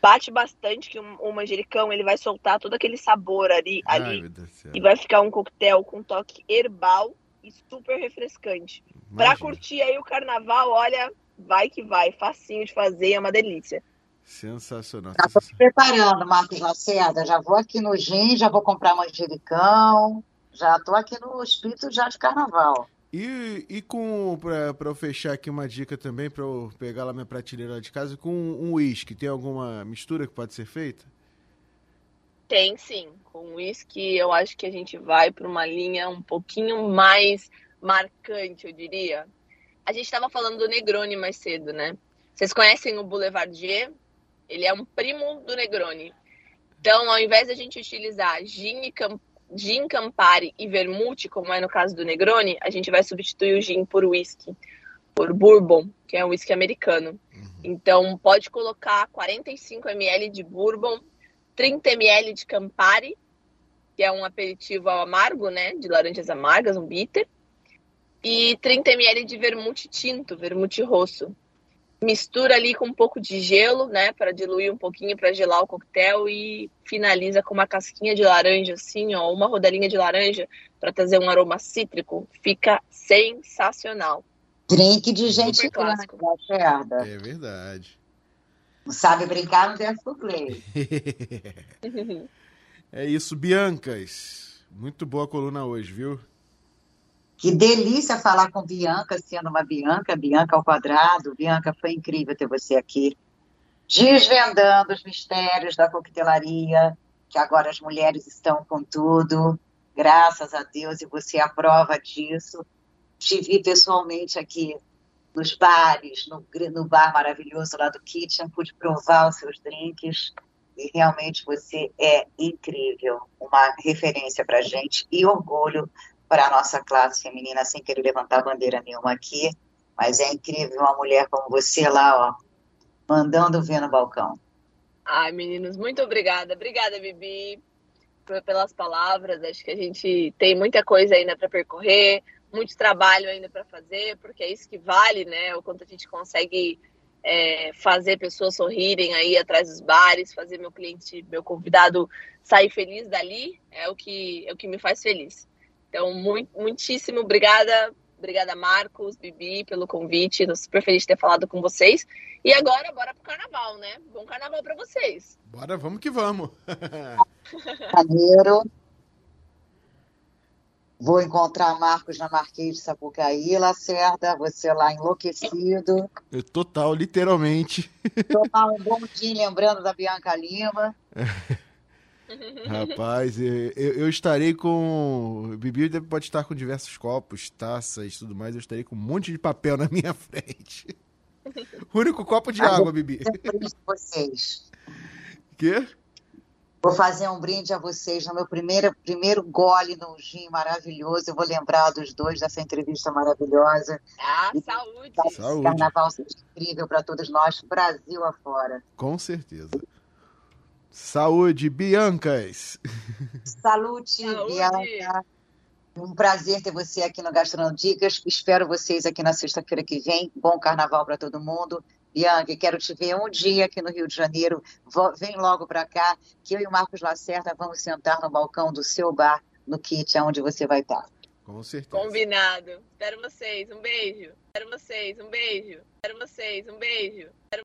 bate bastante que o, manjericão ele vai soltar todo aquele sabor ali, Ai, ali e vai ficar um coquetel com toque herbal e super refrescante. Para curtir aí o carnaval, olha, vai que vai, facinho de fazer, é uma delícia. Sensacional. Já tô me preparando, Marcos Lacerda. Já vou aqui no gin, já vou comprar manjericão. Já tô aqui no espírito já de carnaval. E, e com, para eu fechar aqui uma dica também, para eu pegar lá minha prateleira de casa, com um uísque, tem alguma mistura que pode ser feita? Tem sim. Com uísque eu acho que a gente vai para uma linha um pouquinho mais marcante, eu diria. A gente estava falando do Negroni mais cedo, né? Vocês conhecem o Boulevardier? Ele é um primo do Negroni. Então, ao invés de a gente utilizar gin e gin Campari e vermute, como é no caso do Negroni, a gente vai substituir o gin por whisky, por bourbon, que é um whisky americano. Uhum. Então, pode colocar 45 ml de bourbon, 30 ml de Campari, que é um aperitivo amargo, né, de laranjas amargas, um bitter, e 30 ml de vermute tinto, vermute rosso mistura ali com um pouco de gelo, né, para diluir um pouquinho, para gelar o coquetel e finaliza com uma casquinha de laranja, assim, ó, uma rodelinha de laranja para trazer um aroma cítrico. Fica sensacional. Drink de gente clássico. Grande, é verdade. Não sabe brincar, não deve play. é isso, Biancas. Muito boa coluna hoje, viu? Que delícia falar com Bianca, sendo uma Bianca, Bianca ao quadrado. Bianca, foi incrível ter você aqui. Desvendando os mistérios da coquetelaria, que agora as mulheres estão com tudo. Graças a Deus, e você é a prova disso. Te vi pessoalmente aqui nos bares, no, no bar maravilhoso lá do Kitchen, pude provar os seus drinks. e realmente você é incrível, uma referência para gente e orgulho para a nossa classe feminina, sem querer levantar bandeira nenhuma aqui, mas é incrível uma mulher como você lá, ó, mandando ver no balcão. Ai, meninos, muito obrigada. Obrigada, Bibi, pelas palavras. Acho que a gente tem muita coisa ainda para percorrer, muito trabalho ainda para fazer, porque é isso que vale, né? O quanto a gente consegue é, fazer pessoas sorrirem aí atrás dos bares, fazer meu cliente, meu convidado sair feliz dali, é o que, é o que me faz feliz. Então, muito, muitíssimo obrigada Obrigada, Marcos, Bibi, pelo convite. Estou super feliz de ter falado com vocês. E agora, bora pro carnaval, né? Bom carnaval para vocês. Bora, vamos que vamos. Janeiro. Vou encontrar Marcos na Marquês de Sapucaí, Lacerda. Você lá enlouquecido. Total, literalmente. Tomar um bom dia lembrando da Bianca Lima. Rapaz, eu, eu, estarei com. Bibi pode estar com diversos copos, taças tudo mais. Eu estarei com um monte de papel na minha frente. O único copo de ah, água, Bibi. vocês. Quê? Vou fazer um brinde a vocês no meu primeiro, primeiro gole no gin maravilhoso. Eu vou lembrar dos dois dessa entrevista maravilhosa. Ah, saúde! Saúde. Carnaval seja incrível para todos nós, Brasil afora. Com certeza. Saúde, Biancas! Salute, Saúde. Bianca! Um prazer ter você aqui no Gastronodicas. Espero vocês aqui na sexta-feira que vem. Bom carnaval para todo mundo. Bianca, quero te ver um dia aqui no Rio de Janeiro. Vem logo para cá, que eu e o Marcos Lacerda vamos sentar no balcão do seu bar, no kit, onde você vai estar. Com certeza. Combinado. Espero vocês. Um beijo. Espero vocês. Um beijo. Espero vocês. Um beijo. Espero